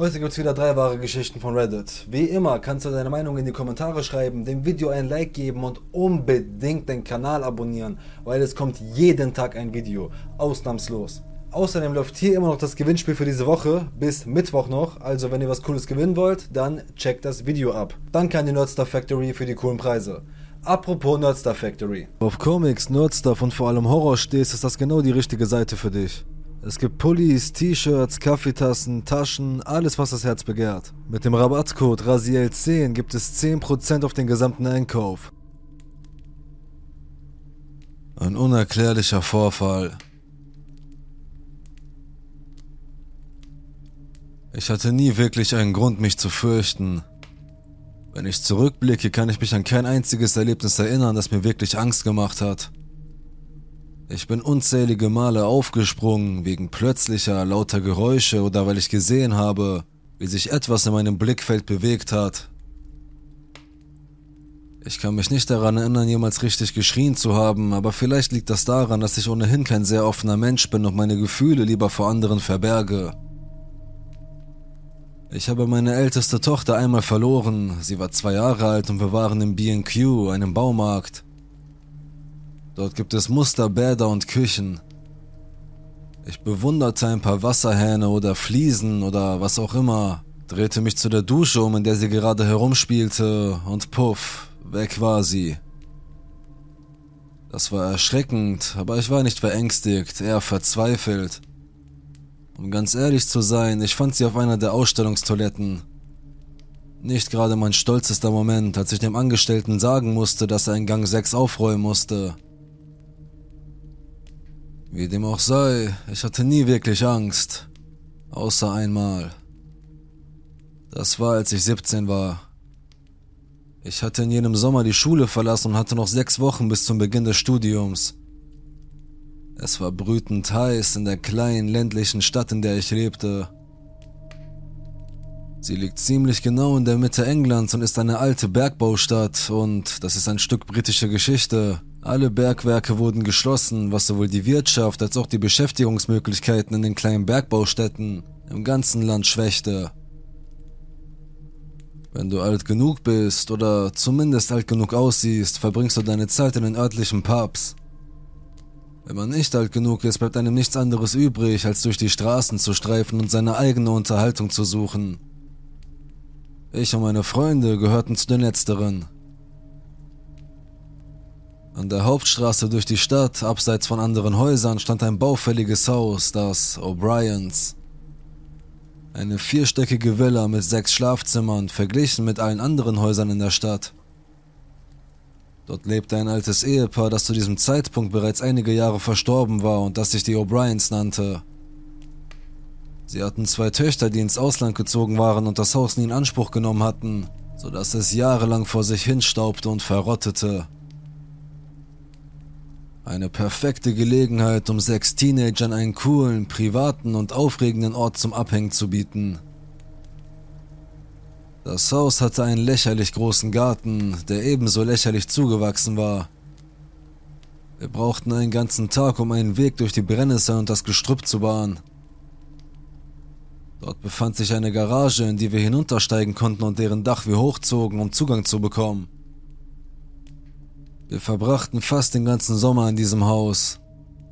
Heute gibt es wieder drei wahre Geschichten von Reddit. Wie immer kannst du deine Meinung in die Kommentare schreiben, dem Video ein Like geben und unbedingt den Kanal abonnieren, weil es kommt jeden Tag ein Video, ausnahmslos. Außerdem läuft hier immer noch das Gewinnspiel für diese Woche, bis Mittwoch noch, also wenn ihr was cooles gewinnen wollt, dann checkt das Video ab. Dann kann die Nerdstar Factory für die coolen Preise. Apropos Nerdstar Factory. Auf Comics, Nerdstuff und vor allem Horror stehst, ist das genau die richtige Seite für dich. Es gibt Pullis, T-Shirts, Kaffeetassen, Taschen, alles was das Herz begehrt. Mit dem Rabattcode RASIEL10 gibt es 10% auf den gesamten Einkauf. Ein unerklärlicher Vorfall. Ich hatte nie wirklich einen Grund, mich zu fürchten. Wenn ich zurückblicke, kann ich mich an kein einziges Erlebnis erinnern, das mir wirklich Angst gemacht hat. Ich bin unzählige Male aufgesprungen wegen plötzlicher, lauter Geräusche oder weil ich gesehen habe, wie sich etwas in meinem Blickfeld bewegt hat. Ich kann mich nicht daran erinnern, jemals richtig geschrien zu haben, aber vielleicht liegt das daran, dass ich ohnehin kein sehr offener Mensch bin und meine Gefühle lieber vor anderen verberge. Ich habe meine älteste Tochter einmal verloren, sie war zwei Jahre alt und wir waren im BQ, einem Baumarkt. Dort gibt es Musterbäder und Küchen. Ich bewunderte ein paar Wasserhähne oder Fliesen oder was auch immer, drehte mich zu der Dusche um, in der sie gerade herumspielte, und puff, weg war sie. Das war erschreckend, aber ich war nicht verängstigt, eher verzweifelt. Um ganz ehrlich zu sein, ich fand sie auf einer der Ausstellungstoiletten. Nicht gerade mein stolzester Moment, als ich dem Angestellten sagen musste, dass er in Gang 6 aufräumen musste. Wie dem auch sei, ich hatte nie wirklich Angst. Außer einmal. Das war, als ich 17 war. Ich hatte in jenem Sommer die Schule verlassen und hatte noch sechs Wochen bis zum Beginn des Studiums. Es war brütend heiß in der kleinen ländlichen Stadt, in der ich lebte. Sie liegt ziemlich genau in der Mitte Englands und ist eine alte Bergbaustadt und das ist ein Stück britische Geschichte. Alle Bergwerke wurden geschlossen, was sowohl die Wirtschaft als auch die Beschäftigungsmöglichkeiten in den kleinen Bergbaustätten im ganzen Land schwächte. Wenn du alt genug bist oder zumindest alt genug aussiehst, verbringst du deine Zeit in den örtlichen Pubs. Wenn man nicht alt genug ist, bleibt einem nichts anderes übrig, als durch die Straßen zu streifen und seine eigene Unterhaltung zu suchen. Ich und meine Freunde gehörten zu den letzteren. An der Hauptstraße durch die Stadt, abseits von anderen Häusern, stand ein baufälliges Haus, das O'Briens. Eine vierstöckige Villa mit sechs Schlafzimmern, verglichen mit allen anderen Häusern in der Stadt. Dort lebte ein altes Ehepaar, das zu diesem Zeitpunkt bereits einige Jahre verstorben war und das sich die O'Briens nannte. Sie hatten zwei Töchter, die ins Ausland gezogen waren und das Haus nie in Anspruch genommen hatten, sodass es jahrelang vor sich hinstaubte und verrottete. Eine perfekte Gelegenheit, um sechs Teenagern einen coolen, privaten und aufregenden Ort zum Abhängen zu bieten. Das Haus hatte einen lächerlich großen Garten, der ebenso lächerlich zugewachsen war. Wir brauchten einen ganzen Tag, um einen Weg durch die Brennnessel und das Gestrüpp zu bahnen. Dort befand sich eine Garage, in die wir hinuntersteigen konnten und deren Dach wir hochzogen, um Zugang zu bekommen. Wir verbrachten fast den ganzen Sommer in diesem Haus,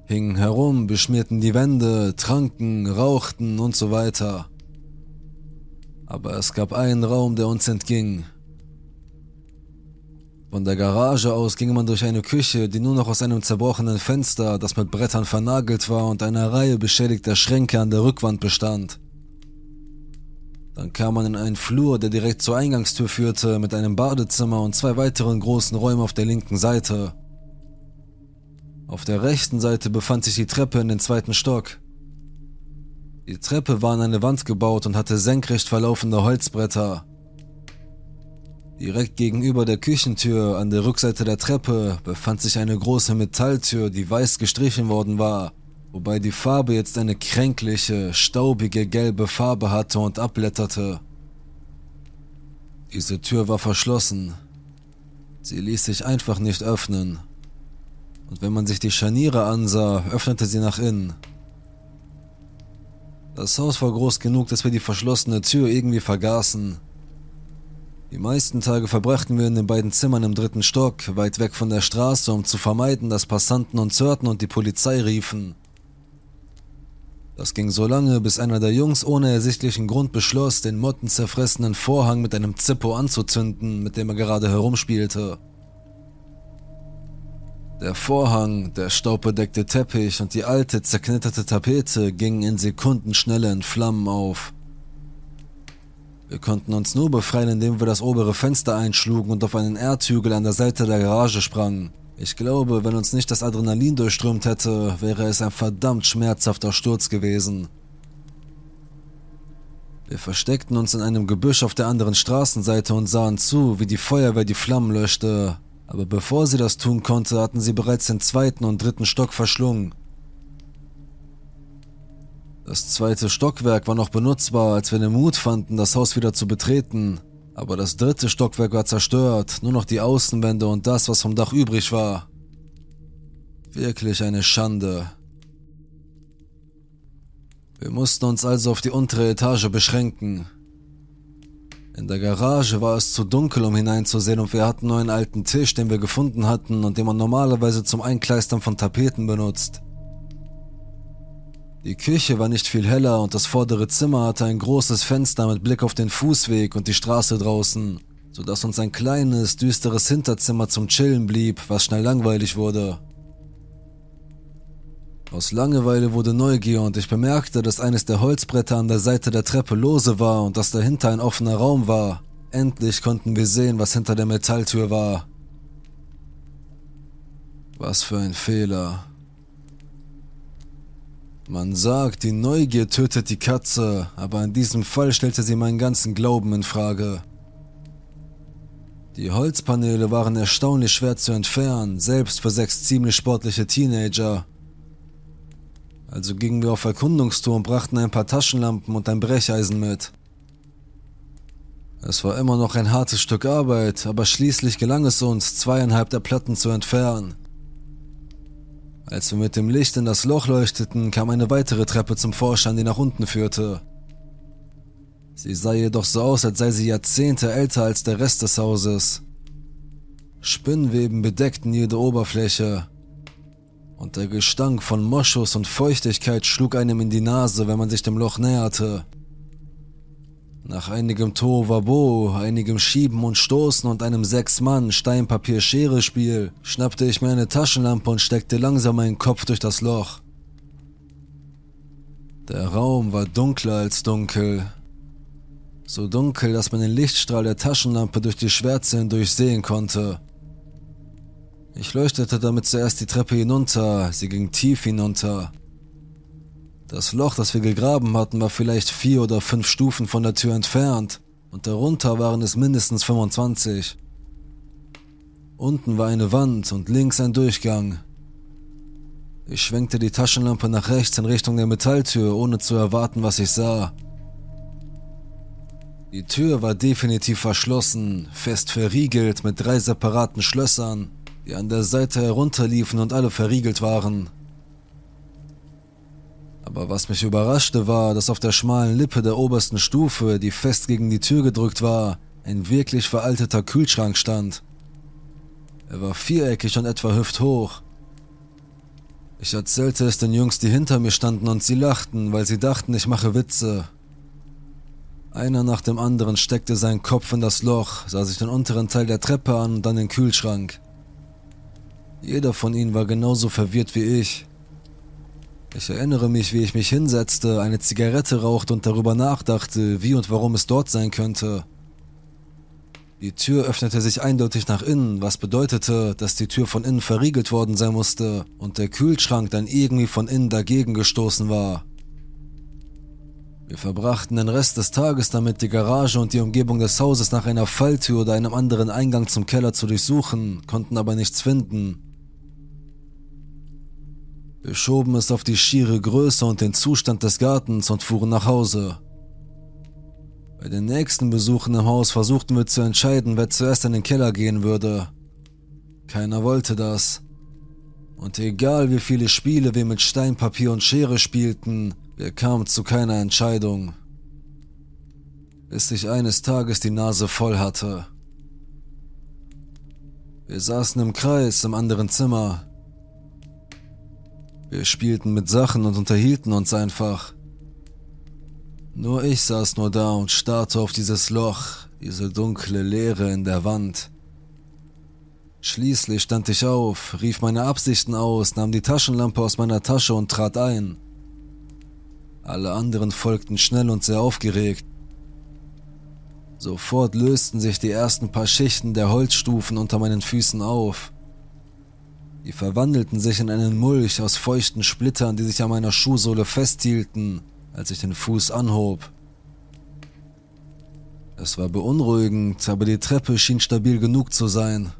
hingen herum, beschmierten die Wände, tranken, rauchten und so weiter. Aber es gab einen Raum, der uns entging. Von der Garage aus ging man durch eine Küche, die nur noch aus einem zerbrochenen Fenster, das mit Brettern vernagelt war, und einer Reihe beschädigter Schränke an der Rückwand bestand. Dann kam man in einen Flur, der direkt zur Eingangstür führte, mit einem Badezimmer und zwei weiteren großen Räumen auf der linken Seite. Auf der rechten Seite befand sich die Treppe in den zweiten Stock. Die Treppe war an eine Wand gebaut und hatte senkrecht verlaufende Holzbretter. Direkt gegenüber der Küchentür an der Rückseite der Treppe befand sich eine große Metalltür, die weiß gestrichen worden war wobei die Farbe jetzt eine kränkliche, staubige gelbe Farbe hatte und abblätterte. Diese Tür war verschlossen. Sie ließ sich einfach nicht öffnen. Und wenn man sich die Scharniere ansah, öffnete sie nach innen. Das Haus war groß genug, dass wir die verschlossene Tür irgendwie vergaßen. Die meisten Tage verbrachten wir in den beiden Zimmern im dritten Stock, weit weg von der Straße, um zu vermeiden, dass Passanten uns hörten und die Polizei riefen. Das ging so lange, bis einer der Jungs ohne ersichtlichen Grund beschloss, den mottenzerfressenen Vorhang mit einem Zippo anzuzünden, mit dem er gerade herumspielte. Der Vorhang, der staubbedeckte Teppich und die alte, zerknitterte Tapete gingen in Sekundenschnelle in Flammen auf. Wir konnten uns nur befreien, indem wir das obere Fenster einschlugen und auf einen Erdhügel an der Seite der Garage sprangen. Ich glaube, wenn uns nicht das Adrenalin durchströmt hätte, wäre es ein verdammt schmerzhafter Sturz gewesen. Wir versteckten uns in einem Gebüsch auf der anderen Straßenseite und sahen zu, wie die Feuerwehr die Flammen löschte, aber bevor sie das tun konnte, hatten sie bereits den zweiten und dritten Stock verschlungen. Das zweite Stockwerk war noch benutzbar, als wir den Mut fanden, das Haus wieder zu betreten, aber das dritte Stockwerk war zerstört, nur noch die Außenwände und das, was vom Dach übrig war. Wirklich eine Schande. Wir mussten uns also auf die untere Etage beschränken. In der Garage war es zu dunkel, um hineinzusehen, und wir hatten nur einen alten Tisch, den wir gefunden hatten und den man normalerweise zum Einkleistern von Tapeten benutzt. Die Küche war nicht viel heller und das vordere Zimmer hatte ein großes Fenster mit Blick auf den Fußweg und die Straße draußen, sodass uns ein kleines, düsteres Hinterzimmer zum Chillen blieb, was schnell langweilig wurde. Aus Langeweile wurde Neugier und ich bemerkte, dass eines der Holzbretter an der Seite der Treppe lose war und dass dahinter ein offener Raum war. Endlich konnten wir sehen, was hinter der Metalltür war. Was für ein Fehler. Man sagt, die Neugier tötet die Katze, aber in diesem Fall stellte sie meinen ganzen Glauben in Frage. Die Holzpaneele waren erstaunlich schwer zu entfernen, selbst für sechs ziemlich sportliche Teenager. Also gingen wir auf Erkundungstour und brachten ein paar Taschenlampen und ein Brecheisen mit. Es war immer noch ein hartes Stück Arbeit, aber schließlich gelang es uns, zweieinhalb der Platten zu entfernen. Als wir mit dem Licht in das Loch leuchteten, kam eine weitere Treppe zum Vorschein, die nach unten führte. Sie sah jedoch so aus, als sei sie Jahrzehnte älter als der Rest des Hauses. Spinnweben bedeckten jede Oberfläche. Und der Gestank von Moschus und Feuchtigkeit schlug einem in die Nase, wenn man sich dem Loch näherte. Nach einigem Tohuwabo, einigem Schieben und Stoßen und einem Sechs-Mann-Steinpapier-Schere-Spiel schnappte ich mir eine Taschenlampe und steckte langsam meinen Kopf durch das Loch. Der Raum war dunkler als dunkel. So dunkel, dass man den Lichtstrahl der Taschenlampe durch die Schwärze hindurch sehen konnte. Ich leuchtete damit zuerst die Treppe hinunter, sie ging tief hinunter. Das Loch, das wir gegraben hatten, war vielleicht vier oder fünf Stufen von der Tür entfernt und darunter waren es mindestens 25. Unten war eine Wand und links ein Durchgang. Ich schwenkte die Taschenlampe nach rechts in Richtung der Metalltür, ohne zu erwarten, was ich sah. Die Tür war definitiv verschlossen, fest verriegelt mit drei separaten Schlössern, die an der Seite herunterliefen und alle verriegelt waren. Aber was mich überraschte war, dass auf der schmalen Lippe der obersten Stufe, die fest gegen die Tür gedrückt war, ein wirklich veralteter Kühlschrank stand. Er war viereckig und etwa hüfthoch. Ich erzählte es den Jungs, die hinter mir standen, und sie lachten, weil sie dachten, ich mache Witze. Einer nach dem anderen steckte seinen Kopf in das Loch, sah sich den unteren Teil der Treppe an und dann den Kühlschrank. Jeder von ihnen war genauso verwirrt wie ich. Ich erinnere mich, wie ich mich hinsetzte, eine Zigarette rauchte und darüber nachdachte, wie und warum es dort sein könnte. Die Tür öffnete sich eindeutig nach innen, was bedeutete, dass die Tür von innen verriegelt worden sein musste und der Kühlschrank dann irgendwie von innen dagegen gestoßen war. Wir verbrachten den Rest des Tages damit, die Garage und die Umgebung des Hauses nach einer Falltür oder einem anderen Eingang zum Keller zu durchsuchen, konnten aber nichts finden. Wir schoben es auf die schiere Größe und den Zustand des Gartens und fuhren nach Hause. Bei den nächsten Besuchen im Haus versuchten wir zu entscheiden, wer zuerst in den Keller gehen würde. Keiner wollte das. Und egal wie viele Spiele wir mit Stein, Papier und Schere spielten, Wir kamen zu keiner Entscheidung, bis ich eines Tages die Nase voll hatte. Wir saßen im Kreis im anderen Zimmer. Wir spielten mit Sachen und unterhielten uns einfach. Nur ich saß nur da und starrte auf dieses Loch, diese dunkle Leere in der Wand. Schließlich stand ich auf, rief meine Absichten aus, nahm die Taschenlampe aus meiner Tasche und trat ein. Alle anderen folgten schnell und sehr aufgeregt. Sofort lösten sich die ersten paar Schichten der Holzstufen unter meinen Füßen auf. Die verwandelten sich in einen Mulch aus feuchten Splittern, die sich an meiner Schuhsohle festhielten, als ich den Fuß anhob. Es war beunruhigend, aber die Treppe schien stabil genug zu sein.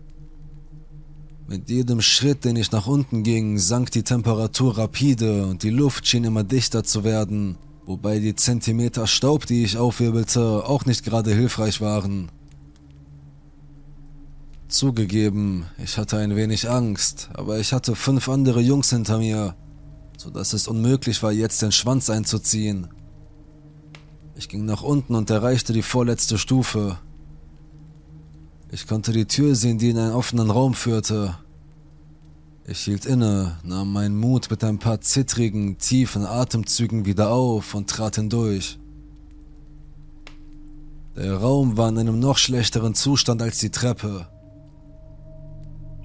Mit jedem Schritt, den ich nach unten ging, sank die Temperatur rapide und die Luft schien immer dichter zu werden wobei die Zentimeter Staub, die ich aufwirbelte, auch nicht gerade hilfreich waren. Zugegeben, ich hatte ein wenig Angst, aber ich hatte fünf andere Jungs hinter mir, so dass es unmöglich war, jetzt den Schwanz einzuziehen. Ich ging nach unten und erreichte die vorletzte Stufe. Ich konnte die Tür sehen, die in einen offenen Raum führte. Ich hielt inne, nahm meinen Mut mit ein paar zittrigen, tiefen Atemzügen wieder auf und trat hindurch. Der Raum war in einem noch schlechteren Zustand als die Treppe.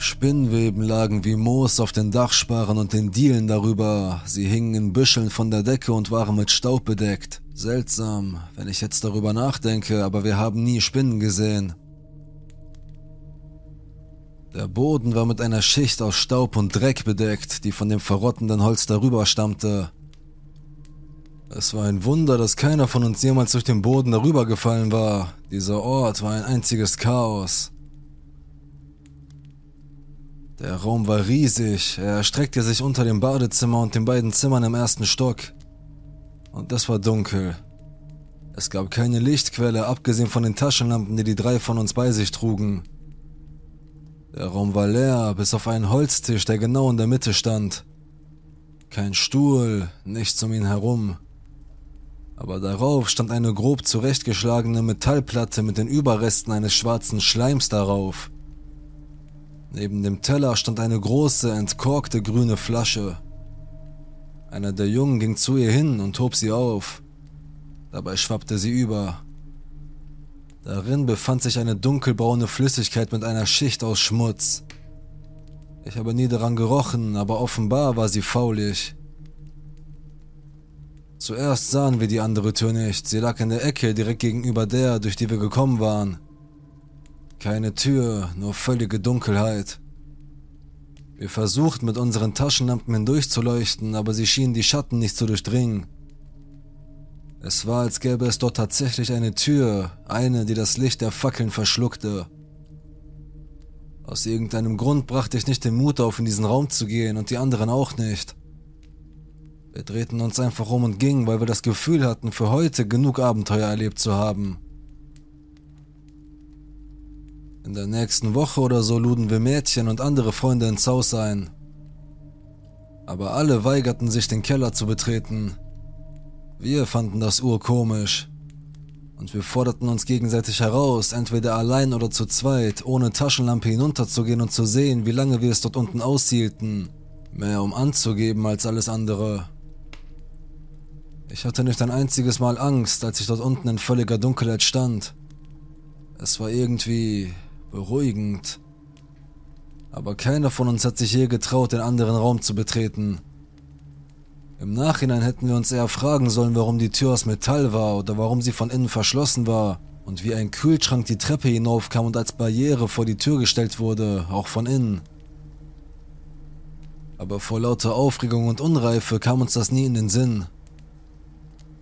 Spinnweben lagen wie Moos auf den Dachsparren und den Dielen darüber. Sie hingen in Büscheln von der Decke und waren mit Staub bedeckt. Seltsam, wenn ich jetzt darüber nachdenke, aber wir haben nie Spinnen gesehen. Der Boden war mit einer Schicht aus Staub und Dreck bedeckt, die von dem verrottenden Holz darüber stammte. Es war ein Wunder, dass keiner von uns jemals durch den Boden darüber gefallen war. Dieser Ort war ein einziges Chaos. Der Raum war riesig, er erstreckte sich unter dem Badezimmer und den beiden Zimmern im ersten Stock. Und es war dunkel. Es gab keine Lichtquelle, abgesehen von den Taschenlampen, die die drei von uns bei sich trugen. Der Raum war leer, bis auf einen Holztisch, der genau in der Mitte stand. Kein Stuhl, nichts um ihn herum. Aber darauf stand eine grob zurechtgeschlagene Metallplatte mit den Überresten eines schwarzen Schleims darauf. Neben dem Teller stand eine große, entkorkte grüne Flasche. Einer der Jungen ging zu ihr hin und hob sie auf. Dabei schwappte sie über. Darin befand sich eine dunkelbraune Flüssigkeit mit einer Schicht aus Schmutz. Ich habe nie daran gerochen, aber offenbar war sie faulig. Zuerst sahen wir die andere Tür nicht, sie lag in der Ecke direkt gegenüber der, durch die wir gekommen waren. Keine Tür, nur völlige Dunkelheit. Wir versuchten mit unseren Taschenlampen hindurchzuleuchten, aber sie schienen die Schatten nicht zu durchdringen. Es war, als gäbe es dort tatsächlich eine Tür, eine, die das Licht der Fackeln verschluckte. Aus irgendeinem Grund brachte ich nicht den Mut auf, in diesen Raum zu gehen und die anderen auch nicht. Wir drehten uns einfach um und gingen, weil wir das Gefühl hatten, für heute genug Abenteuer erlebt zu haben. In der nächsten Woche oder so luden wir Mädchen und andere Freunde ins Haus ein. Aber alle weigerten sich, den Keller zu betreten. Wir fanden das urkomisch. Und wir forderten uns gegenseitig heraus, entweder allein oder zu zweit, ohne Taschenlampe hinunterzugehen und zu sehen, wie lange wir es dort unten aushielten. Mehr um anzugeben als alles andere. Ich hatte nicht ein einziges Mal Angst, als ich dort unten in völliger Dunkelheit stand. Es war irgendwie beruhigend. Aber keiner von uns hat sich je getraut, den anderen Raum zu betreten. Im Nachhinein hätten wir uns eher fragen sollen, warum die Tür aus Metall war oder warum sie von innen verschlossen war und wie ein Kühlschrank die Treppe hinaufkam und als Barriere vor die Tür gestellt wurde, auch von innen. Aber vor lauter Aufregung und Unreife kam uns das nie in den Sinn.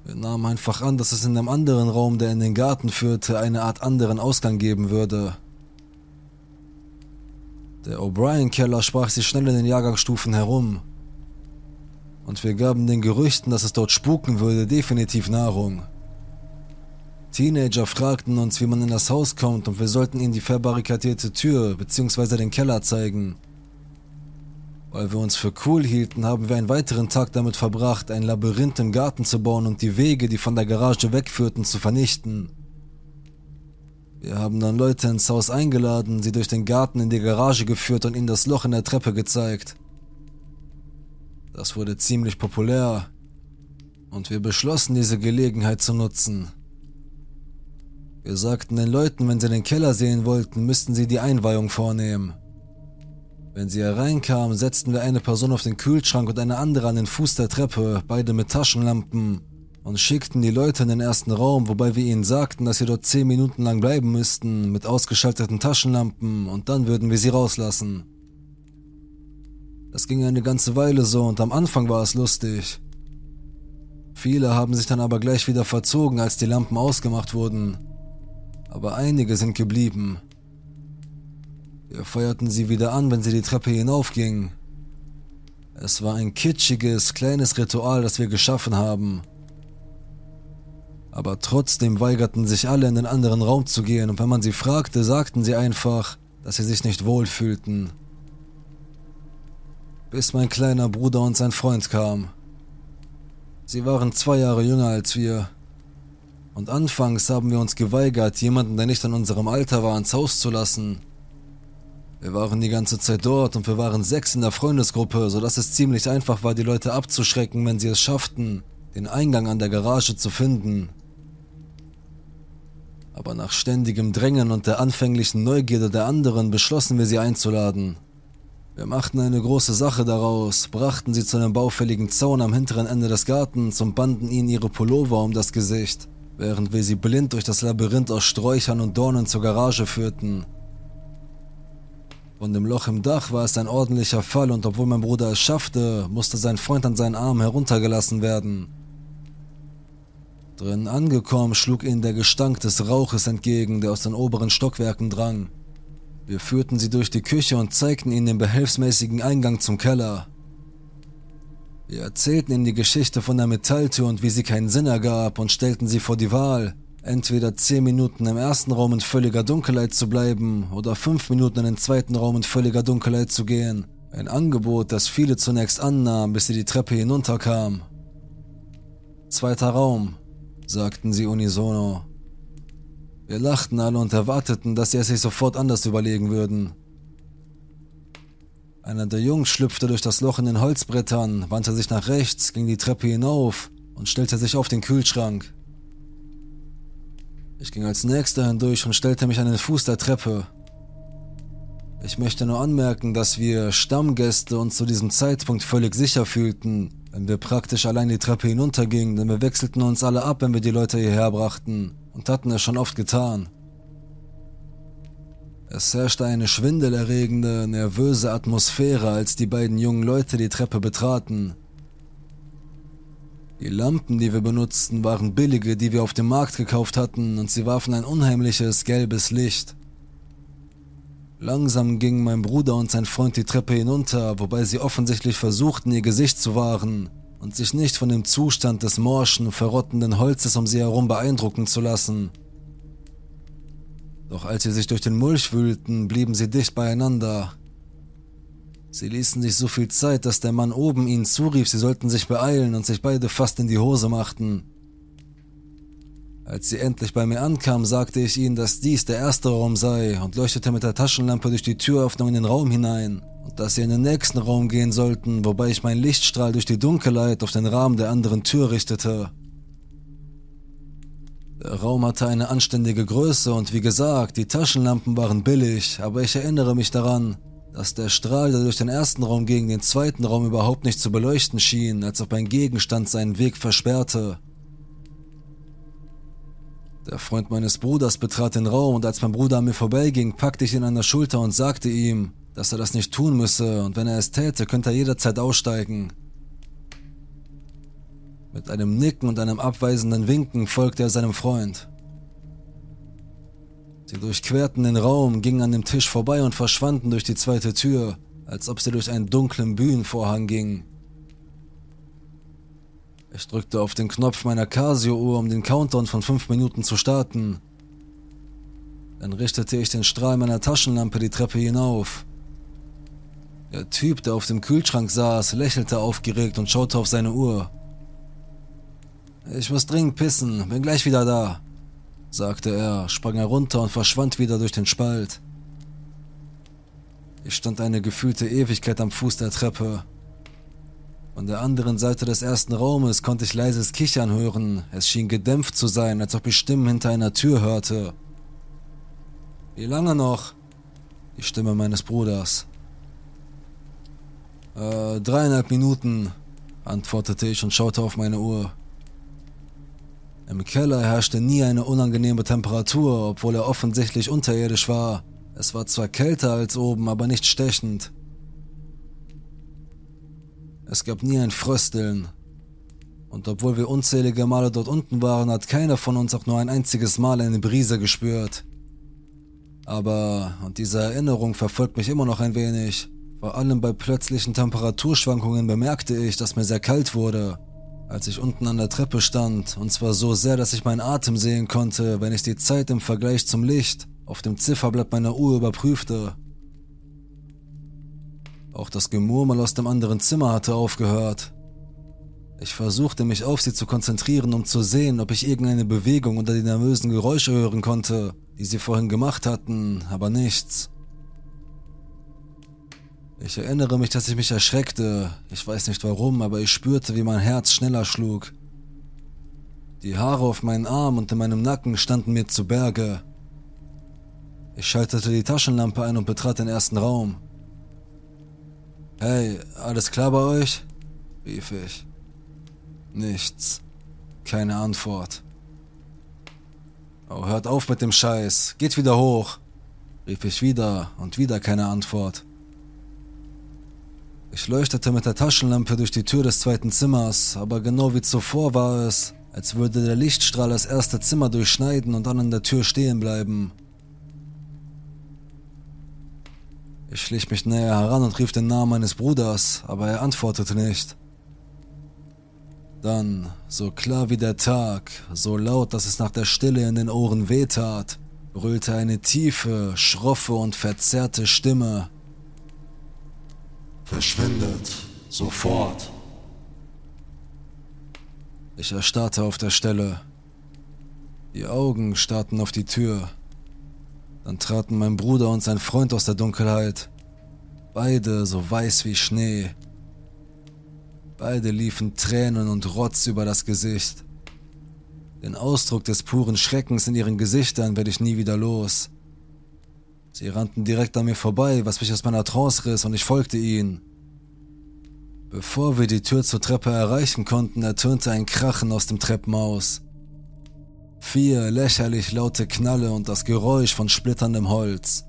Wir nahmen einfach an, dass es in einem anderen Raum, der in den Garten führte, eine Art anderen Ausgang geben würde. Der O'Brien-Keller sprach sich schnell in den Jahrgangsstufen herum und wir gaben den Gerüchten, dass es dort spuken würde, definitiv Nahrung. Teenager fragten uns, wie man in das Haus kommt und wir sollten ihnen die verbarrikadierte Tür bzw. den Keller zeigen. Weil wir uns für cool hielten, haben wir einen weiteren Tag damit verbracht, ein Labyrinth im Garten zu bauen und die Wege, die von der Garage wegführten, zu vernichten. Wir haben dann Leute ins Haus eingeladen, sie durch den Garten in die Garage geführt und ihnen das Loch in der Treppe gezeigt. Das wurde ziemlich populär und wir beschlossen, diese Gelegenheit zu nutzen. Wir sagten den Leuten, wenn sie den Keller sehen wollten, müssten sie die Einweihung vornehmen. Wenn sie hereinkamen, setzten wir eine Person auf den Kühlschrank und eine andere an den Fuß der Treppe, beide mit Taschenlampen, und schickten die Leute in den ersten Raum, wobei wir ihnen sagten, dass sie dort zehn Minuten lang bleiben müssten, mit ausgeschalteten Taschenlampen, und dann würden wir sie rauslassen. Das ging eine ganze Weile so und am Anfang war es lustig. Viele haben sich dann aber gleich wieder verzogen, als die Lampen ausgemacht wurden. Aber einige sind geblieben. Wir feuerten sie wieder an, wenn sie die Treppe hinaufgingen. Es war ein kitschiges, kleines Ritual, das wir geschaffen haben. Aber trotzdem weigerten sich alle in den anderen Raum zu gehen und wenn man sie fragte, sagten sie einfach, dass sie sich nicht wohlfühlten. Bis mein kleiner Bruder und sein Freund kam. Sie waren zwei Jahre jünger als wir. Und anfangs haben wir uns geweigert, jemanden, der nicht in unserem Alter war, ins Haus zu lassen. Wir waren die ganze Zeit dort und wir waren sechs in der Freundesgruppe, sodass es ziemlich einfach war, die Leute abzuschrecken, wenn sie es schafften, den Eingang an der Garage zu finden. Aber nach ständigem Drängen und der anfänglichen Neugierde der anderen beschlossen wir sie einzuladen. Wir machten eine große Sache daraus, brachten sie zu einem baufälligen Zaun am hinteren Ende des Gartens und banden ihnen ihre Pullover um das Gesicht, während wir sie blind durch das Labyrinth aus Sträuchern und Dornen zur Garage führten. Von dem Loch im Dach war es ein ordentlicher Fall und obwohl mein Bruder es schaffte, musste sein Freund an seinen Arm heruntergelassen werden. Drin angekommen schlug ihnen der Gestank des Rauches entgegen, der aus den oberen Stockwerken drang. Wir führten sie durch die Küche und zeigten ihnen den behelfsmäßigen Eingang zum Keller. Wir erzählten ihnen die Geschichte von der Metalltür und wie sie keinen Sinn ergab und stellten sie vor die Wahl, entweder 10 Minuten im ersten Raum in völliger Dunkelheit zu bleiben oder 5 Minuten in den zweiten Raum in völliger Dunkelheit zu gehen. Ein Angebot, das viele zunächst annahmen, bis sie die Treppe hinunterkam. Zweiter Raum, sagten sie unisono. Wir lachten alle und erwarteten, dass sie es sich sofort anders überlegen würden. Einer der Jungs schlüpfte durch das Loch in den Holzbrettern, wandte sich nach rechts, ging die Treppe hinauf und stellte sich auf den Kühlschrank. Ich ging als nächster hindurch und stellte mich an den Fuß der Treppe. Ich möchte nur anmerken, dass wir Stammgäste uns zu diesem Zeitpunkt völlig sicher fühlten, wenn wir praktisch allein die Treppe hinuntergingen, denn wir wechselten uns alle ab, wenn wir die Leute hierher brachten und hatten es schon oft getan. Es herrschte eine schwindelerregende, nervöse Atmosphäre, als die beiden jungen Leute die Treppe betraten. Die Lampen, die wir benutzten, waren billige, die wir auf dem Markt gekauft hatten, und sie warfen ein unheimliches gelbes Licht. Langsam gingen mein Bruder und sein Freund die Treppe hinunter, wobei sie offensichtlich versuchten, ihr Gesicht zu wahren und sich nicht von dem Zustand des morschen, verrottenden Holzes um sie herum beeindrucken zu lassen. Doch als sie sich durch den Mulch wühlten, blieben sie dicht beieinander, Sie ließen sich so viel Zeit, dass der Mann oben ihnen zurief, sie sollten sich beeilen und sich beide fast in die Hose machten. Als sie endlich bei mir ankamen, sagte ich ihnen, dass dies der erste Raum sei und leuchtete mit der Taschenlampe durch die Türöffnung in den Raum hinein und dass sie in den nächsten Raum gehen sollten, wobei ich meinen Lichtstrahl durch die Dunkelheit auf den Rahmen der anderen Tür richtete. Der Raum hatte eine anständige Größe und wie gesagt, die Taschenlampen waren billig, aber ich erinnere mich daran, dass der Strahl, der durch den ersten Raum gegen den zweiten Raum überhaupt nicht zu beleuchten schien, als ob ein Gegenstand seinen Weg versperrte. Der Freund meines Bruders betrat den Raum und als mein Bruder an mir vorbeiging, packte ich ihn an der Schulter und sagte ihm, dass er das nicht tun müsse und wenn er es täte, könnte er jederzeit aussteigen. Mit einem Nicken und einem abweisenden Winken folgte er seinem Freund. Sie durchquerten den Raum, gingen an dem Tisch vorbei und verschwanden durch die zweite Tür, als ob sie durch einen dunklen Bühnenvorhang gingen. Ich drückte auf den Knopf meiner Casio-Uhr, um den Countdown von fünf Minuten zu starten. Dann richtete ich den Strahl meiner Taschenlampe die Treppe hinauf. Der Typ, der auf dem Kühlschrank saß, lächelte aufgeregt und schaute auf seine Uhr. Ich muss dringend pissen, bin gleich wieder da, sagte er, sprang herunter und verschwand wieder durch den Spalt. Ich stand eine gefühlte Ewigkeit am Fuß der Treppe. Von der anderen Seite des ersten Raumes konnte ich leises Kichern hören. Es schien gedämpft zu sein, als ob ich Stimmen hinter einer Tür hörte. Wie lange noch? Die Stimme meines Bruders. Äh, dreieinhalb Minuten, antwortete ich und schaute auf meine Uhr. Im Keller herrschte nie eine unangenehme Temperatur, obwohl er offensichtlich unterirdisch war. Es war zwar kälter als oben, aber nicht stechend. Es gab nie ein Frösteln. Und obwohl wir unzählige Male dort unten waren, hat keiner von uns auch nur ein einziges Mal eine Brise gespürt. Aber, und diese Erinnerung verfolgt mich immer noch ein wenig, vor allem bei plötzlichen Temperaturschwankungen bemerkte ich, dass mir sehr kalt wurde, als ich unten an der Treppe stand, und zwar so sehr, dass ich meinen Atem sehen konnte, wenn ich die Zeit im Vergleich zum Licht auf dem Zifferblatt meiner Uhr überprüfte. Auch das Gemurmel aus dem anderen Zimmer hatte aufgehört. Ich versuchte mich auf sie zu konzentrieren, um zu sehen, ob ich irgendeine Bewegung unter die nervösen Geräusche hören konnte, die sie vorhin gemacht hatten, aber nichts. Ich erinnere mich, dass ich mich erschreckte. Ich weiß nicht warum, aber ich spürte, wie mein Herz schneller schlug. Die Haare auf meinen Arm und in meinem Nacken standen mir zu Berge. Ich schaltete die Taschenlampe ein und betrat den ersten Raum. Hey, alles klar bei euch? rief ich. Nichts. Keine Antwort. Oh, hört auf mit dem Scheiß. Geht wieder hoch. rief ich wieder und wieder keine Antwort. Ich leuchtete mit der Taschenlampe durch die Tür des zweiten Zimmers, aber genau wie zuvor war es, als würde der Lichtstrahl das erste Zimmer durchschneiden und dann an der Tür stehen bleiben. Ich schlich mich näher heran und rief den Namen meines Bruders, aber er antwortete nicht. Dann, so klar wie der Tag, so laut, dass es nach der Stille in den Ohren wehtat, brüllte eine tiefe, schroffe und verzerrte Stimme. Verschwindet, sofort. Ich erstarrte auf der Stelle. Die Augen starrten auf die Tür. Dann traten mein Bruder und sein Freund aus der Dunkelheit. Beide so weiß wie Schnee. Beide liefen Tränen und Rotz über das Gesicht. Den Ausdruck des puren Schreckens in ihren Gesichtern werde ich nie wieder los. Sie rannten direkt an mir vorbei, was mich aus meiner Trance riss, und ich folgte ihnen. Bevor wir die Tür zur Treppe erreichen konnten, ertönte ein Krachen aus dem Treppenhaus. Vier lächerlich laute Knalle und das Geräusch von splitterndem Holz.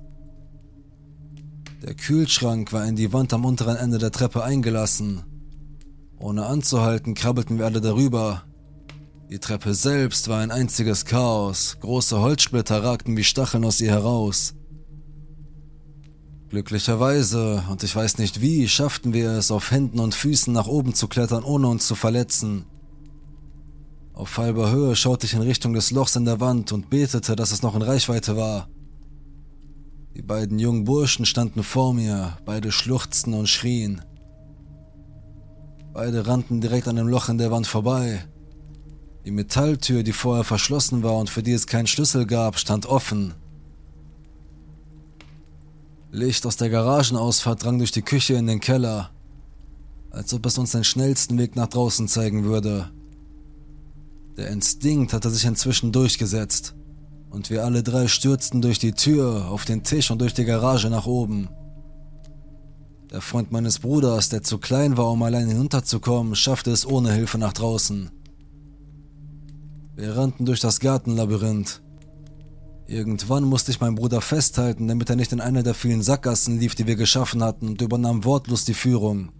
Der Kühlschrank war in die Wand am unteren Ende der Treppe eingelassen. Ohne anzuhalten, krabbelten wir alle darüber. Die Treppe selbst war ein einziges Chaos, große Holzsplitter ragten wie Stacheln aus ihr heraus. Glücklicherweise, und ich weiß nicht wie, schafften wir es, auf Händen und Füßen nach oben zu klettern, ohne uns zu verletzen. Auf halber Höhe schaute ich in Richtung des Lochs in der Wand und betete, dass es noch in Reichweite war. Die beiden jungen Burschen standen vor mir, beide schluchzten und schrien. Beide rannten direkt an dem Loch in der Wand vorbei. Die Metalltür, die vorher verschlossen war und für die es keinen Schlüssel gab, stand offen. Licht aus der Garagenausfahrt drang durch die Küche in den Keller, als ob es uns den schnellsten Weg nach draußen zeigen würde. Der Instinkt hatte sich inzwischen durchgesetzt und wir alle drei stürzten durch die Tür, auf den Tisch und durch die Garage nach oben. Der Freund meines Bruders, der zu klein war, um allein hinunterzukommen, schaffte es ohne Hilfe nach draußen. Wir rannten durch das Gartenlabyrinth. Irgendwann musste ich meinen Bruder festhalten, damit er nicht in eine der vielen Sackgassen lief, die wir geschaffen hatten, und übernahm wortlos die Führung.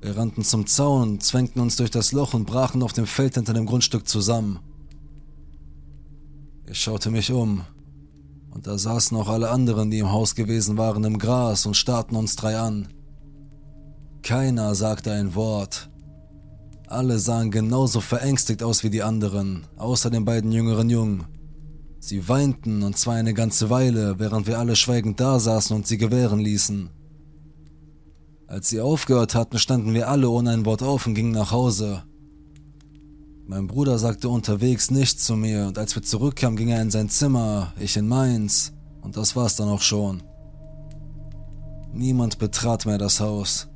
Wir rannten zum Zaun, zwängten uns durch das Loch und brachen auf dem Feld hinter dem Grundstück zusammen. Ich schaute mich um, und da saßen auch alle anderen, die im Haus gewesen waren, im Gras und starrten uns drei an. Keiner sagte ein Wort. Alle sahen genauso verängstigt aus wie die anderen, außer den beiden jüngeren Jungen. Sie weinten und zwar eine ganze Weile, während wir alle schweigend dasaßen und sie gewähren ließen. Als sie aufgehört hatten, standen wir alle ohne ein Wort auf und gingen nach Hause. Mein Bruder sagte unterwegs nichts zu mir und als wir zurückkamen, ging er in sein Zimmer, ich in meins und das war's dann auch schon. Niemand betrat mehr das Haus.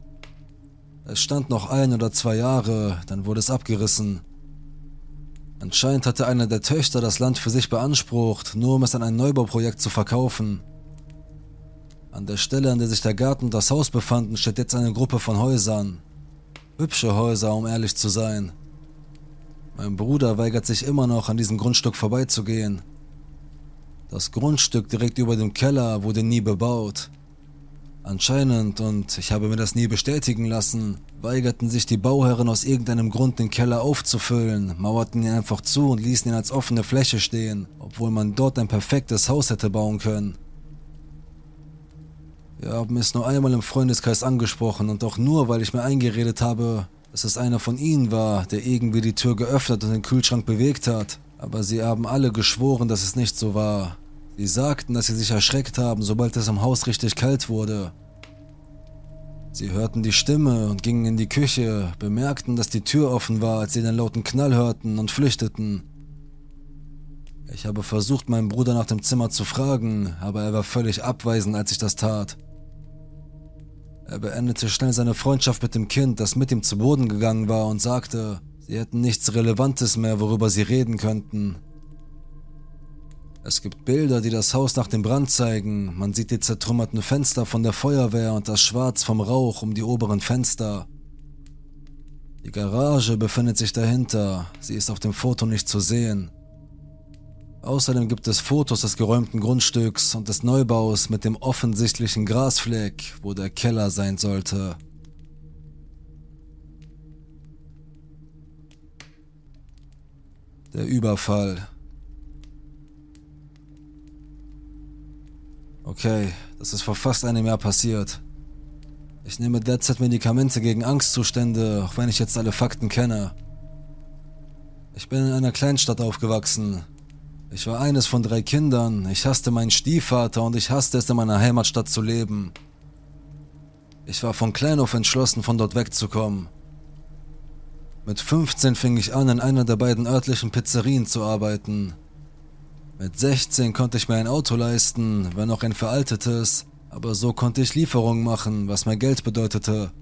Es stand noch ein oder zwei Jahre, dann wurde es abgerissen. Anscheinend hatte eine der Töchter das Land für sich beansprucht, nur um es an ein Neubauprojekt zu verkaufen. An der Stelle, an der sich der Garten und das Haus befanden, steht jetzt eine Gruppe von Häusern. Hübsche Häuser, um ehrlich zu sein. Mein Bruder weigert sich immer noch, an diesem Grundstück vorbeizugehen. Das Grundstück direkt über dem Keller wurde nie bebaut. Anscheinend, und ich habe mir das nie bestätigen lassen, weigerten sich die Bauherren aus irgendeinem Grund den Keller aufzufüllen, mauerten ihn einfach zu und ließen ihn als offene Fläche stehen, obwohl man dort ein perfektes Haus hätte bauen können. Wir haben es nur einmal im Freundeskreis angesprochen und auch nur, weil ich mir eingeredet habe, dass es einer von ihnen war, der irgendwie die Tür geöffnet und den Kühlschrank bewegt hat. Aber sie haben alle geschworen, dass es nicht so war. Sie sagten, dass sie sich erschreckt haben, sobald es am Haus richtig kalt wurde. Sie hörten die Stimme und gingen in die Küche, bemerkten, dass die Tür offen war, als sie den lauten Knall hörten und flüchteten. Ich habe versucht, meinen Bruder nach dem Zimmer zu fragen, aber er war völlig abweisend, als ich das tat. Er beendete schnell seine Freundschaft mit dem Kind, das mit ihm zu Boden gegangen war, und sagte, sie hätten nichts Relevantes mehr, worüber sie reden könnten. Es gibt Bilder, die das Haus nach dem Brand zeigen. Man sieht die zertrümmerten Fenster von der Feuerwehr und das Schwarz vom Rauch um die oberen Fenster. Die Garage befindet sich dahinter. Sie ist auf dem Foto nicht zu sehen. Außerdem gibt es Fotos des geräumten Grundstücks und des Neubaus mit dem offensichtlichen Grasfleck, wo der Keller sein sollte. Der Überfall. Okay, das ist vor fast einem Jahr passiert. Ich nehme derzeit Medikamente gegen Angstzustände, auch wenn ich jetzt alle Fakten kenne. Ich bin in einer Kleinstadt aufgewachsen. Ich war eines von drei Kindern, ich hasste meinen Stiefvater und ich hasste es, in meiner Heimatstadt zu leben. Ich war von klein auf entschlossen, von dort wegzukommen. Mit 15 fing ich an, in einer der beiden örtlichen Pizzerien zu arbeiten. Mit 16 konnte ich mir ein Auto leisten, wenn auch ein veraltetes, aber so konnte ich Lieferungen machen, was mir Geld bedeutete.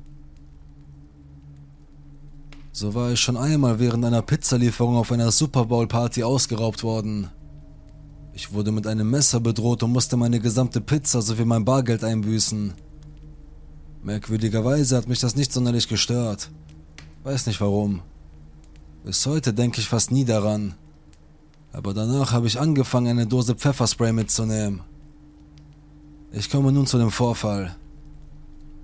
So war ich schon einmal während einer Pizzalieferung auf einer Super Bowl Party ausgeraubt worden. Ich wurde mit einem Messer bedroht und musste meine gesamte Pizza sowie mein Bargeld einbüßen. Merkwürdigerweise hat mich das nicht sonderlich gestört. Weiß nicht warum. Bis heute denke ich fast nie daran. Aber danach habe ich angefangen, eine Dose Pfefferspray mitzunehmen. Ich komme nun zu dem Vorfall.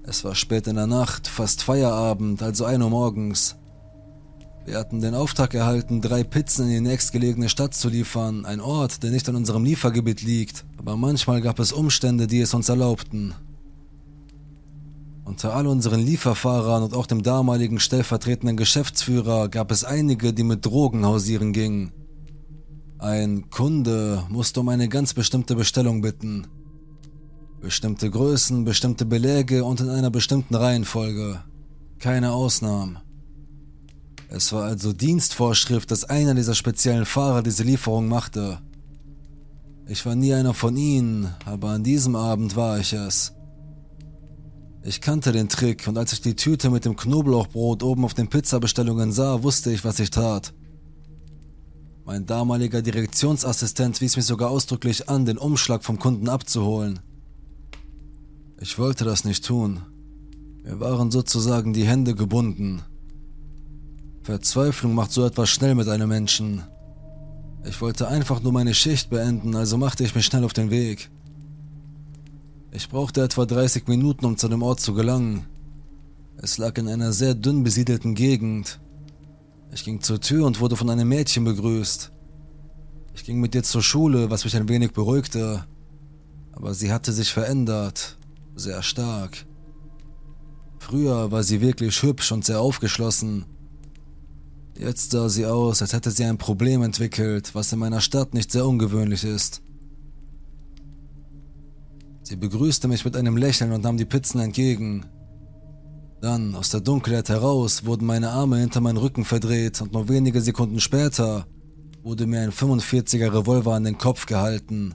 Es war spät in der Nacht, fast Feierabend, also 1 Uhr morgens. Wir hatten den Auftrag erhalten, drei Pizzen in die nächstgelegene Stadt zu liefern, ein Ort, der nicht an unserem Liefergebiet liegt, aber manchmal gab es Umstände, die es uns erlaubten. Unter all unseren Lieferfahrern und auch dem damaligen stellvertretenden Geschäftsführer gab es einige, die mit Drogen hausieren gingen. Ein Kunde musste um eine ganz bestimmte Bestellung bitten. Bestimmte Größen, bestimmte Beläge und in einer bestimmten Reihenfolge. Keine Ausnahmen. Es war also Dienstvorschrift, dass einer dieser speziellen Fahrer diese Lieferung machte. Ich war nie einer von ihnen, aber an diesem Abend war ich es. Ich kannte den Trick und als ich die Tüte mit dem Knoblauchbrot oben auf den Pizzabestellungen sah, wusste ich, was ich tat. Mein damaliger Direktionsassistent wies mich sogar ausdrücklich an, den Umschlag vom Kunden abzuholen. Ich wollte das nicht tun. Mir waren sozusagen die Hände gebunden. Verzweiflung macht so etwas schnell mit einem Menschen. Ich wollte einfach nur meine Schicht beenden, also machte ich mich schnell auf den Weg. Ich brauchte etwa 30 Minuten, um zu dem Ort zu gelangen. Es lag in einer sehr dünn besiedelten Gegend. Ich ging zur Tür und wurde von einem Mädchen begrüßt. Ich ging mit ihr zur Schule, was mich ein wenig beruhigte. Aber sie hatte sich verändert. Sehr stark. Früher war sie wirklich hübsch und sehr aufgeschlossen. Jetzt sah sie aus, als hätte sie ein Problem entwickelt, was in meiner Stadt nicht sehr ungewöhnlich ist. Sie begrüßte mich mit einem Lächeln und nahm die Pizzen entgegen. Dann, aus der Dunkelheit heraus, wurden meine Arme hinter meinen Rücken verdreht und nur wenige Sekunden später wurde mir ein 45er Revolver an den Kopf gehalten.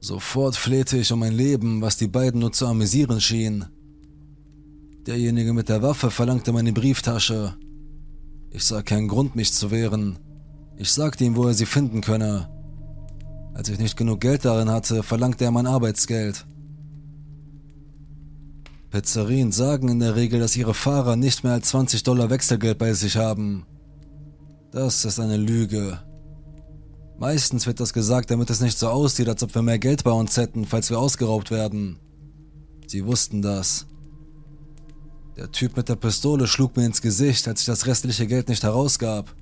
Sofort flehte ich um mein Leben, was die beiden nur zu amüsieren schien. Derjenige mit der Waffe verlangte meine Brieftasche. Ich sah keinen Grund, mich zu wehren. Ich sagte ihm, wo er sie finden könne. Als ich nicht genug Geld darin hatte, verlangte er mein Arbeitsgeld. Pizzerien sagen in der Regel, dass ihre Fahrer nicht mehr als 20 Dollar Wechselgeld bei sich haben. Das ist eine Lüge. Meistens wird das gesagt, damit es nicht so aussieht, als ob wir mehr Geld bei uns hätten, falls wir ausgeraubt werden. Sie wussten das. Der Typ mit der Pistole schlug mir ins Gesicht, als ich das restliche Geld nicht herausgab.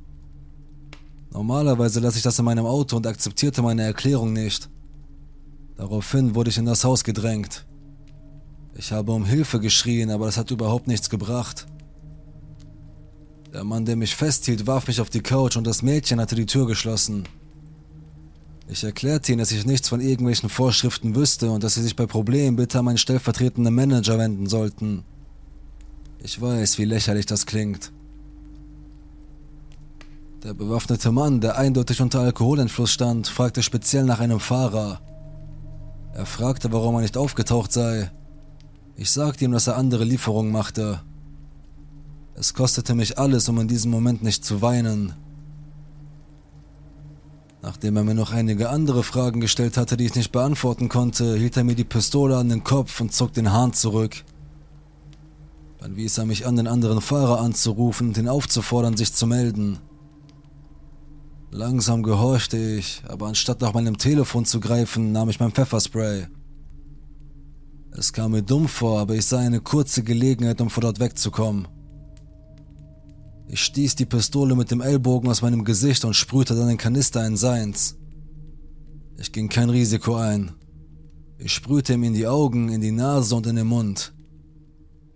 Normalerweise lasse ich das in meinem Auto und akzeptierte meine Erklärung nicht. Daraufhin wurde ich in das Haus gedrängt. Ich habe um Hilfe geschrien, aber das hat überhaupt nichts gebracht. Der Mann, der mich festhielt, warf mich auf die Couch und das Mädchen hatte die Tür geschlossen. Ich erklärte ihnen, dass ich nichts von irgendwelchen Vorschriften wüsste und dass sie sich bei Problemen bitte an meinen stellvertretenden Manager wenden sollten. Ich weiß, wie lächerlich das klingt. Der bewaffnete Mann, der eindeutig unter Alkoholeinfluss stand, fragte speziell nach einem Fahrer. Er fragte, warum er nicht aufgetaucht sei, ich sagte ihm, dass er andere Lieferungen machte. Es kostete mich alles, um in diesem Moment nicht zu weinen. Nachdem er mir noch einige andere Fragen gestellt hatte, die ich nicht beantworten konnte, hielt er mir die Pistole an den Kopf und zog den Hahn zurück. Dann wies er mich an, den anderen Fahrer anzurufen und ihn aufzufordern, sich zu melden. Langsam gehorchte ich, aber anstatt nach meinem Telefon zu greifen, nahm ich mein Pfefferspray. Es kam mir dumm vor, aber ich sah eine kurze Gelegenheit, um von dort wegzukommen. Ich stieß die Pistole mit dem Ellbogen aus meinem Gesicht und sprühte dann den Kanister in seins. Ich ging kein Risiko ein. Ich sprühte ihm in die Augen, in die Nase und in den Mund.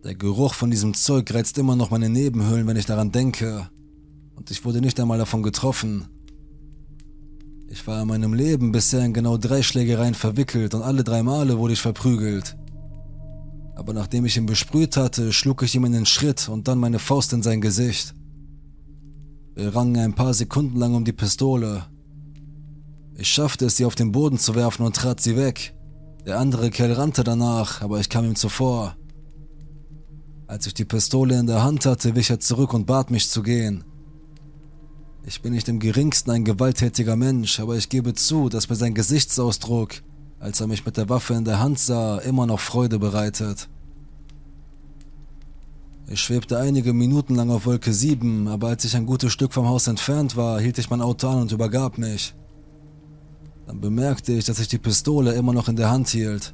Der Geruch von diesem Zeug reizt immer noch meine Nebenhöhlen, wenn ich daran denke. Und ich wurde nicht einmal davon getroffen. Ich war in meinem Leben bisher in genau drei Schlägereien verwickelt und alle drei Male wurde ich verprügelt aber nachdem ich ihn besprüht hatte, schlug ich ihm in den Schritt und dann meine Faust in sein Gesicht. Wir rangen ein paar Sekunden lang um die Pistole. Ich schaffte es, sie auf den Boden zu werfen und trat sie weg. Der andere Kerl rannte danach, aber ich kam ihm zuvor. Als ich die Pistole in der Hand hatte, wich er zurück und bat mich zu gehen. Ich bin nicht im geringsten ein gewalttätiger Mensch, aber ich gebe zu, dass mir sein Gesichtsausdruck als er mich mit der Waffe in der Hand sah, immer noch Freude bereitet. Ich schwebte einige Minuten lang auf Wolke 7, aber als ich ein gutes Stück vom Haus entfernt war, hielt ich mein Auto an und übergab mich. Dann bemerkte ich, dass ich die Pistole immer noch in der Hand hielt.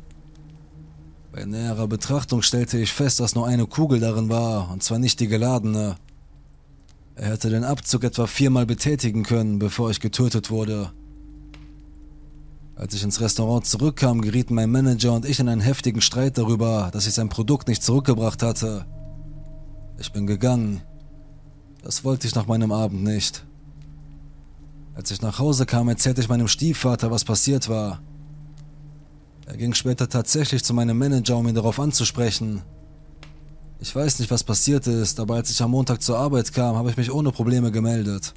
Bei näherer Betrachtung stellte ich fest, dass nur eine Kugel darin war, und zwar nicht die geladene. Er hätte den Abzug etwa viermal betätigen können, bevor ich getötet wurde. Als ich ins Restaurant zurückkam, gerieten mein Manager und ich in einen heftigen Streit darüber, dass ich sein Produkt nicht zurückgebracht hatte. Ich bin gegangen. Das wollte ich nach meinem Abend nicht. Als ich nach Hause kam, erzählte ich meinem Stiefvater, was passiert war. Er ging später tatsächlich zu meinem Manager, um ihn darauf anzusprechen. Ich weiß nicht, was passiert ist, aber als ich am Montag zur Arbeit kam, habe ich mich ohne Probleme gemeldet.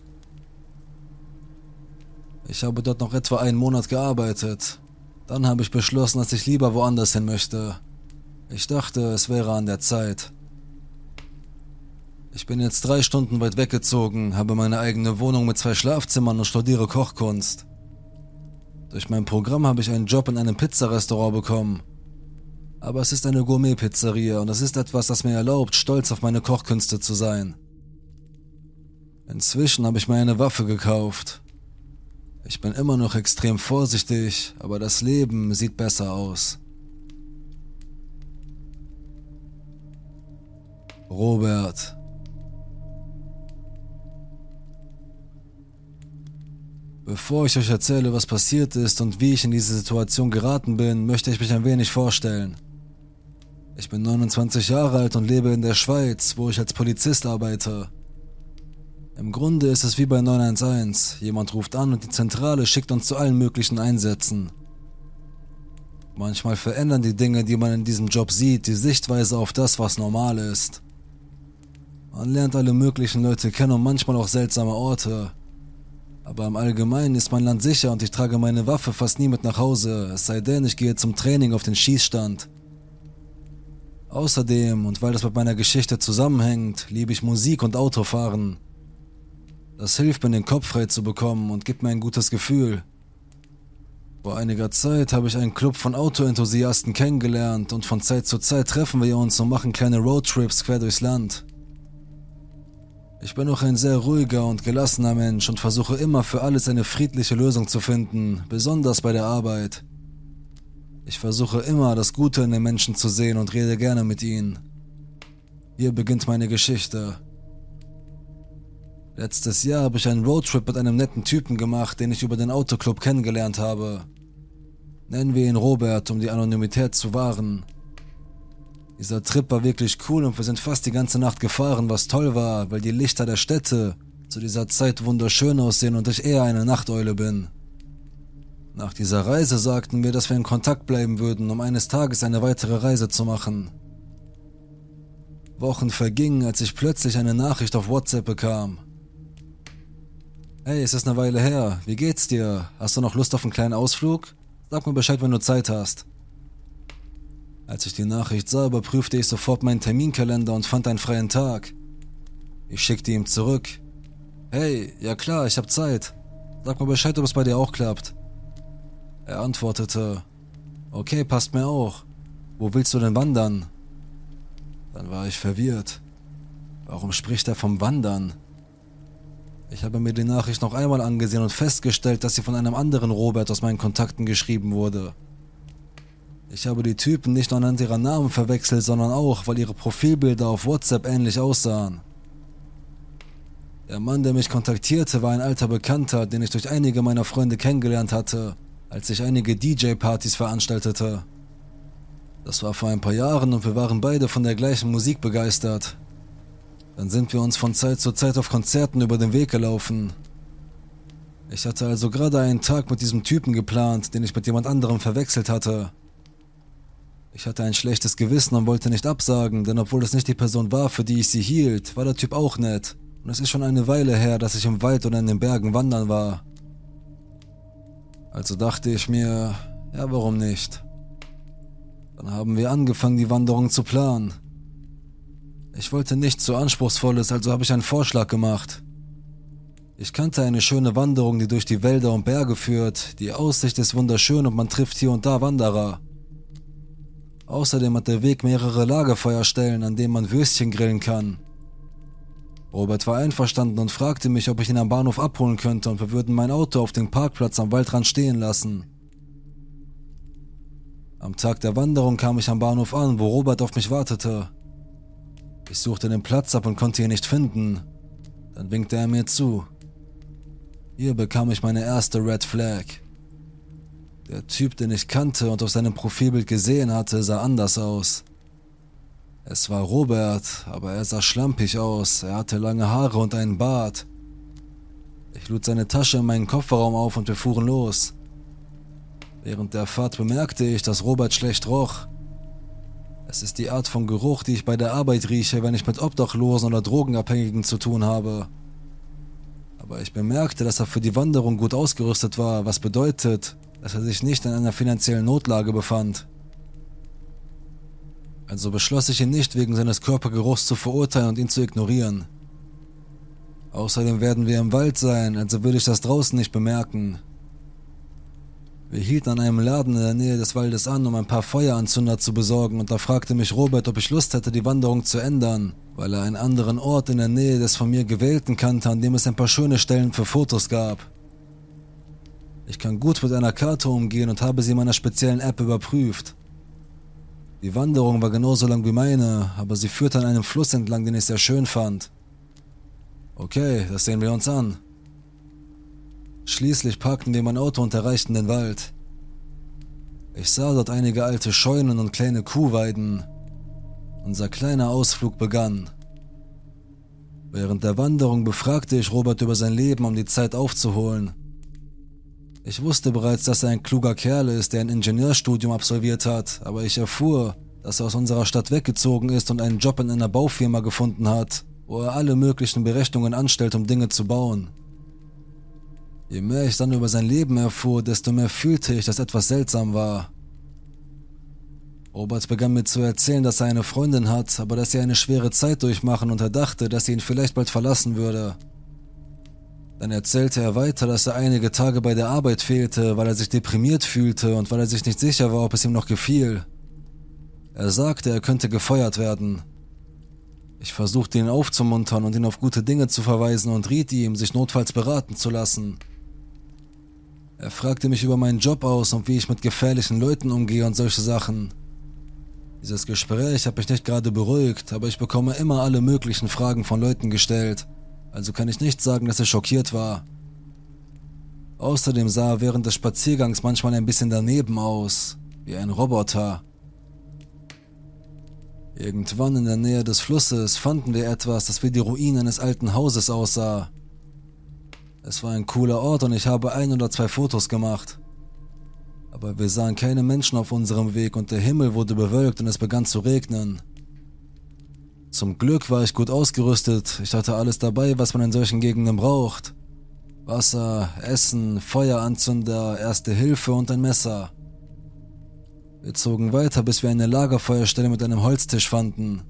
Ich habe dort noch etwa einen Monat gearbeitet. Dann habe ich beschlossen, dass ich lieber woanders hin möchte. Ich dachte, es wäre an der Zeit. Ich bin jetzt drei Stunden weit weggezogen, habe meine eigene Wohnung mit zwei Schlafzimmern und studiere Kochkunst. Durch mein Programm habe ich einen Job in einem Pizzarestaurant bekommen. Aber es ist eine Gourmet-Pizzeria und es ist etwas, das mir erlaubt, stolz auf meine Kochkünste zu sein. Inzwischen habe ich mir eine Waffe gekauft. Ich bin immer noch extrem vorsichtig, aber das Leben sieht besser aus. Robert. Bevor ich euch erzähle, was passiert ist und wie ich in diese Situation geraten bin, möchte ich mich ein wenig vorstellen. Ich bin 29 Jahre alt und lebe in der Schweiz, wo ich als Polizist arbeite. Im Grunde ist es wie bei 911. Jemand ruft an und die Zentrale schickt uns zu allen möglichen Einsätzen. Manchmal verändern die Dinge, die man in diesem Job sieht, die Sichtweise auf das, was normal ist. Man lernt alle möglichen Leute kennen und manchmal auch seltsame Orte. Aber im Allgemeinen ist mein Land sicher und ich trage meine Waffe fast nie mit nach Hause, es sei denn, ich gehe zum Training auf den Schießstand. Außerdem, und weil das mit meiner Geschichte zusammenhängt, liebe ich Musik und Autofahren. Das hilft mir, den Kopf frei zu bekommen und gibt mir ein gutes Gefühl. Vor einiger Zeit habe ich einen Club von Autoenthusiasten kennengelernt und von Zeit zu Zeit treffen wir uns und machen kleine Roadtrips quer durchs Land. Ich bin auch ein sehr ruhiger und gelassener Mensch und versuche immer für alles eine friedliche Lösung zu finden, besonders bei der Arbeit. Ich versuche immer das Gute in den Menschen zu sehen und rede gerne mit ihnen. Hier beginnt meine Geschichte. Letztes Jahr habe ich einen Roadtrip mit einem netten Typen gemacht, den ich über den Autoclub kennengelernt habe. Nennen wir ihn Robert, um die Anonymität zu wahren. Dieser Trip war wirklich cool und wir sind fast die ganze Nacht gefahren, was toll war, weil die Lichter der Städte zu dieser Zeit wunderschön aussehen und ich eher eine Nachteule bin. Nach dieser Reise sagten wir, dass wir in Kontakt bleiben würden, um eines Tages eine weitere Reise zu machen. Wochen vergingen, als ich plötzlich eine Nachricht auf WhatsApp bekam. Hey, es ist eine Weile her. Wie geht's dir? Hast du noch Lust auf einen kleinen Ausflug? Sag mir Bescheid, wenn du Zeit hast. Als ich die Nachricht sah, überprüfte ich sofort meinen Terminkalender und fand einen freien Tag. Ich schickte ihm zurück. Hey, ja klar, ich hab Zeit. Sag mir Bescheid, ob es bei dir auch klappt. Er antwortete, okay, passt mir auch. Wo willst du denn wandern? Dann war ich verwirrt. Warum spricht er vom Wandern? Ich habe mir die Nachricht noch einmal angesehen und festgestellt, dass sie von einem anderen Robert aus meinen Kontakten geschrieben wurde. Ich habe die Typen nicht nur anhand ihrer Namen verwechselt, sondern auch, weil ihre Profilbilder auf WhatsApp ähnlich aussahen. Der Mann, der mich kontaktierte, war ein alter Bekannter, den ich durch einige meiner Freunde kennengelernt hatte, als ich einige DJ-Partys veranstaltete. Das war vor ein paar Jahren und wir waren beide von der gleichen Musik begeistert. Dann sind wir uns von Zeit zu Zeit auf Konzerten über den Weg gelaufen. Ich hatte also gerade einen Tag mit diesem Typen geplant, den ich mit jemand anderem verwechselt hatte. Ich hatte ein schlechtes Gewissen und wollte nicht absagen, denn obwohl es nicht die Person war, für die ich sie hielt, war der Typ auch nett. Und es ist schon eine Weile her, dass ich im Wald oder in den Bergen wandern war. Also dachte ich mir, ja, warum nicht? Dann haben wir angefangen, die Wanderung zu planen. Ich wollte nichts so anspruchsvolles, also habe ich einen Vorschlag gemacht. Ich kannte eine schöne Wanderung, die durch die Wälder und Berge führt. Die Aussicht ist wunderschön und man trifft hier und da Wanderer. Außerdem hat der Weg mehrere Lagerfeuerstellen, an denen man Würstchen grillen kann. Robert war einverstanden und fragte mich, ob ich ihn am Bahnhof abholen könnte und wir würden mein Auto auf dem Parkplatz am Waldrand stehen lassen. Am Tag der Wanderung kam ich am Bahnhof an, wo Robert auf mich wartete. Ich suchte den Platz ab und konnte ihn nicht finden. Dann winkte er mir zu. Hier bekam ich meine erste Red Flag. Der Typ, den ich kannte und auf seinem Profilbild gesehen hatte, sah anders aus. Es war Robert, aber er sah schlampig aus, er hatte lange Haare und einen Bart. Ich lud seine Tasche in meinen Kofferraum auf und wir fuhren los. Während der Fahrt bemerkte ich, dass Robert schlecht roch. Es ist die Art von Geruch, die ich bei der Arbeit rieche, wenn ich mit Obdachlosen oder Drogenabhängigen zu tun habe. Aber ich bemerkte, dass er für die Wanderung gut ausgerüstet war, was bedeutet, dass er sich nicht in einer finanziellen Notlage befand. Also beschloss ich ihn nicht wegen seines Körpergeruchs zu verurteilen und ihn zu ignorieren. Außerdem werden wir im Wald sein, also würde ich das draußen nicht bemerken. Wir hielten an einem Laden in der Nähe des Waldes an, um ein paar Feueranzünder zu besorgen, und da fragte mich Robert, ob ich Lust hätte, die Wanderung zu ändern, weil er einen anderen Ort in der Nähe des von mir gewählten kannte, an dem es ein paar schöne Stellen für Fotos gab. Ich kann gut mit einer Karte umgehen und habe sie in meiner speziellen App überprüft. Die Wanderung war genauso lang wie meine, aber sie führte an einem Fluss entlang, den ich sehr schön fand. Okay, das sehen wir uns an. Schließlich parkten wir mein Auto und erreichten den Wald. Ich sah dort einige alte Scheunen und kleine Kuhweiden. Unser kleiner Ausflug begann. Während der Wanderung befragte ich Robert über sein Leben, um die Zeit aufzuholen. Ich wusste bereits, dass er ein kluger Kerl ist, der ein Ingenieurstudium absolviert hat, aber ich erfuhr, dass er aus unserer Stadt weggezogen ist und einen Job in einer Baufirma gefunden hat, wo er alle möglichen Berechnungen anstellt, um Dinge zu bauen. Je mehr ich dann über sein Leben erfuhr, desto mehr fühlte ich, dass etwas seltsam war. Robert begann mir zu erzählen, dass er eine Freundin hat, aber dass sie eine schwere Zeit durchmachen und er dachte, dass sie ihn vielleicht bald verlassen würde. Dann erzählte er weiter, dass er einige Tage bei der Arbeit fehlte, weil er sich deprimiert fühlte und weil er sich nicht sicher war, ob es ihm noch gefiel. Er sagte, er könnte gefeuert werden. Ich versuchte ihn aufzumuntern und ihn auf gute Dinge zu verweisen und riet ihm, sich notfalls beraten zu lassen. Er fragte mich über meinen Job aus und wie ich mit gefährlichen Leuten umgehe und solche Sachen. Dieses Gespräch hat mich nicht gerade beruhigt, aber ich bekomme immer alle möglichen Fragen von Leuten gestellt, also kann ich nicht sagen, dass er schockiert war. Außerdem sah er während des Spaziergangs manchmal ein bisschen daneben aus, wie ein Roboter. Irgendwann in der Nähe des Flusses fanden wir etwas, das wie die Ruinen eines alten Hauses aussah. Es war ein cooler Ort und ich habe ein oder zwei Fotos gemacht. Aber wir sahen keine Menschen auf unserem Weg und der Himmel wurde bewölkt und es begann zu regnen. Zum Glück war ich gut ausgerüstet, ich hatte alles dabei, was man in solchen Gegenden braucht. Wasser, Essen, Feueranzünder, Erste Hilfe und ein Messer. Wir zogen weiter, bis wir eine Lagerfeuerstelle mit einem Holztisch fanden.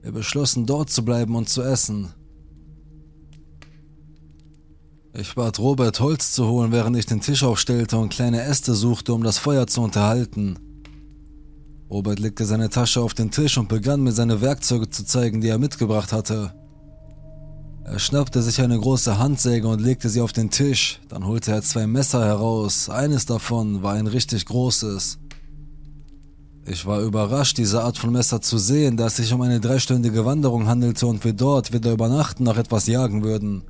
Wir beschlossen dort zu bleiben und zu essen. Ich bat Robert Holz zu holen, während ich den Tisch aufstellte und kleine Äste suchte, um das Feuer zu unterhalten. Robert legte seine Tasche auf den Tisch und begann mir seine Werkzeuge zu zeigen, die er mitgebracht hatte. Er schnappte sich eine große Handsäge und legte sie auf den Tisch, dann holte er zwei Messer heraus, eines davon war ein richtig großes. Ich war überrascht, diese Art von Messer zu sehen, da es sich um eine dreistündige Wanderung handelte und wir dort weder übernachten noch etwas jagen würden.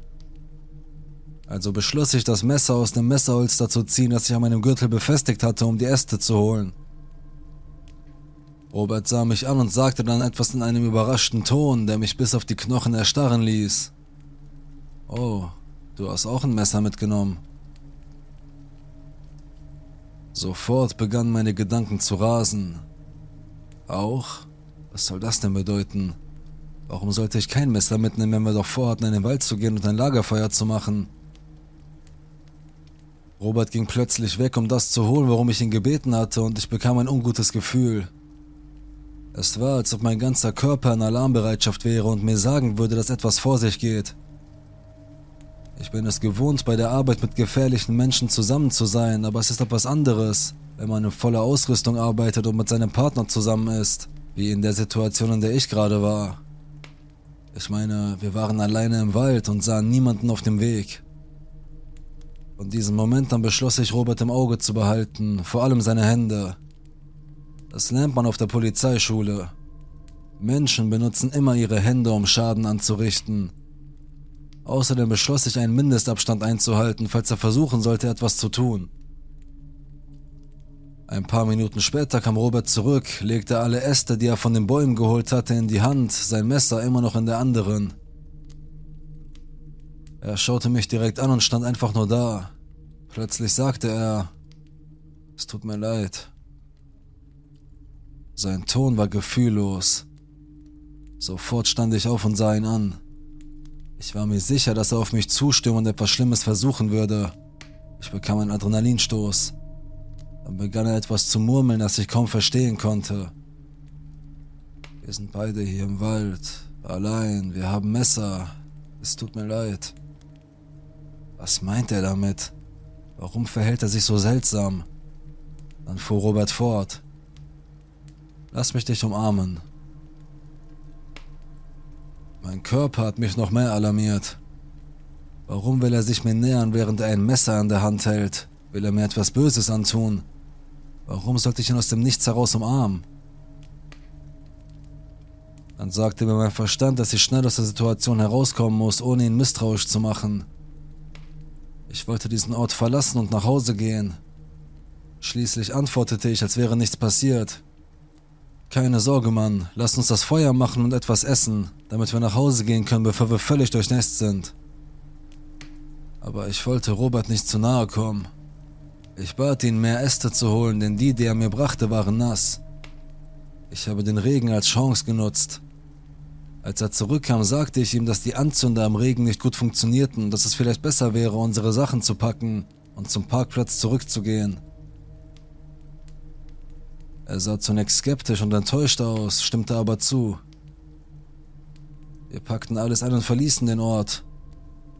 Also beschloss ich, das Messer aus dem Messerholster zu ziehen, das ich an meinem Gürtel befestigt hatte, um die Äste zu holen. Robert sah mich an und sagte dann etwas in einem überraschten Ton, der mich bis auf die Knochen erstarren ließ. Oh, du hast auch ein Messer mitgenommen. Sofort begannen meine Gedanken zu rasen. Auch? Was soll das denn bedeuten? Warum sollte ich kein Messer mitnehmen, wenn wir doch vorhatten, in den Wald zu gehen und ein Lagerfeuer zu machen? Robert ging plötzlich weg, um das zu holen, worum ich ihn gebeten hatte, und ich bekam ein ungutes Gefühl. Es war, als ob mein ganzer Körper in Alarmbereitschaft wäre und mir sagen würde, dass etwas vor sich geht. Ich bin es gewohnt, bei der Arbeit mit gefährlichen Menschen zusammen zu sein, aber es ist etwas anderes, wenn man in voller Ausrüstung arbeitet und mit seinem Partner zusammen ist, wie in der Situation, in der ich gerade war. Ich meine, wir waren alleine im Wald und sahen niemanden auf dem Weg. Von diesem Moment an beschloss ich, Robert im Auge zu behalten, vor allem seine Hände. Das lernt man auf der Polizeischule. Menschen benutzen immer ihre Hände, um Schaden anzurichten. Außerdem beschloss ich, einen Mindestabstand einzuhalten, falls er versuchen sollte, etwas zu tun. Ein paar Minuten später kam Robert zurück, legte alle Äste, die er von den Bäumen geholt hatte, in die Hand, sein Messer immer noch in der anderen. Er schaute mich direkt an und stand einfach nur da. Plötzlich sagte er, es tut mir leid. Sein Ton war gefühllos. Sofort stand ich auf und sah ihn an. Ich war mir sicher, dass er auf mich zustürmen und etwas Schlimmes versuchen würde. Ich bekam einen Adrenalinstoß. Dann begann er etwas zu murmeln, das ich kaum verstehen konnte. Wir sind beide hier im Wald, allein, wir haben Messer. Es tut mir leid. Was meint er damit? Warum verhält er sich so seltsam? Dann fuhr Robert fort. Lass mich dich umarmen. Mein Körper hat mich noch mehr alarmiert. Warum will er sich mir nähern, während er ein Messer in der Hand hält? Will er mir etwas Böses antun? Warum sollte ich ihn aus dem Nichts heraus umarmen? Dann sagte mir mein Verstand, dass ich schnell aus der Situation herauskommen muss, ohne ihn misstrauisch zu machen. Ich wollte diesen Ort verlassen und nach Hause gehen. Schließlich antwortete ich, als wäre nichts passiert. Keine Sorge, Mann, lass uns das Feuer machen und etwas essen, damit wir nach Hause gehen können, bevor wir völlig durchnässt sind. Aber ich wollte Robert nicht zu nahe kommen. Ich bat ihn, mehr Äste zu holen, denn die, die er mir brachte, waren nass. Ich habe den Regen als Chance genutzt. Als er zurückkam, sagte ich ihm, dass die Anzünder im Regen nicht gut funktionierten und dass es vielleicht besser wäre, unsere Sachen zu packen und zum Parkplatz zurückzugehen. Er sah zunächst skeptisch und enttäuscht aus, stimmte aber zu. Wir packten alles ein und verließen den Ort.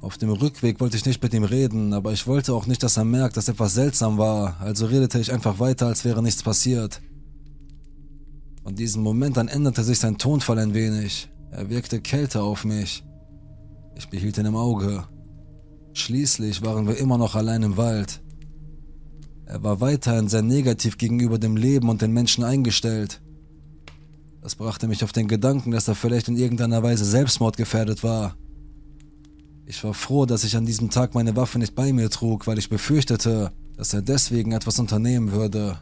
Auf dem Rückweg wollte ich nicht mit ihm reden, aber ich wollte auch nicht, dass er merkt, dass etwas seltsam war, also redete ich einfach weiter, als wäre nichts passiert. Von diesem Moment an änderte sich sein Tonfall ein wenig. Er wirkte kälter auf mich. Ich behielt ihn im Auge. Schließlich waren wir immer noch allein im Wald. Er war weiterhin sehr negativ gegenüber dem Leben und den Menschen eingestellt. Das brachte mich auf den Gedanken, dass er vielleicht in irgendeiner Weise selbstmordgefährdet war. Ich war froh, dass ich an diesem Tag meine Waffe nicht bei mir trug, weil ich befürchtete, dass er deswegen etwas unternehmen würde.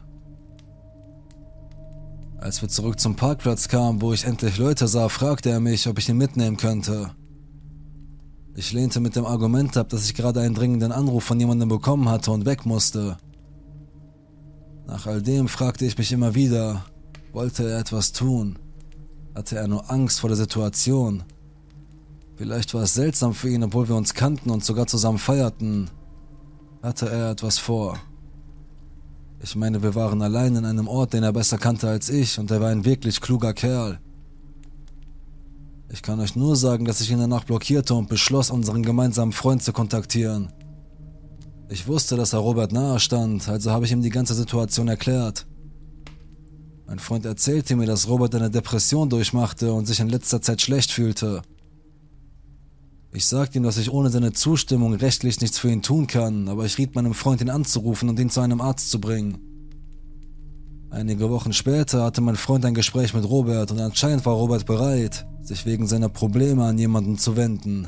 Als wir zurück zum Parkplatz kamen, wo ich endlich Leute sah, fragte er mich, ob ich ihn mitnehmen könnte. Ich lehnte mit dem Argument ab, dass ich gerade einen dringenden Anruf von jemandem bekommen hatte und weg musste. Nach all dem fragte ich mich immer wieder, wollte er etwas tun? Hatte er nur Angst vor der Situation? Vielleicht war es seltsam für ihn, obwohl wir uns kannten und sogar zusammen feierten. Hatte er etwas vor? Ich meine, wir waren allein in einem Ort, den er besser kannte als ich, und er war ein wirklich kluger Kerl. Ich kann euch nur sagen, dass ich ihn danach blockierte und beschloss, unseren gemeinsamen Freund zu kontaktieren. Ich wusste, dass er Robert nahe stand, also habe ich ihm die ganze Situation erklärt. Mein Freund erzählte mir, dass Robert eine Depression durchmachte und sich in letzter Zeit schlecht fühlte. Ich sagte ihm, dass ich ohne seine Zustimmung rechtlich nichts für ihn tun kann, aber ich riet meinem Freund, ihn anzurufen und ihn zu einem Arzt zu bringen. Einige Wochen später hatte mein Freund ein Gespräch mit Robert und anscheinend war Robert bereit, sich wegen seiner Probleme an jemanden zu wenden.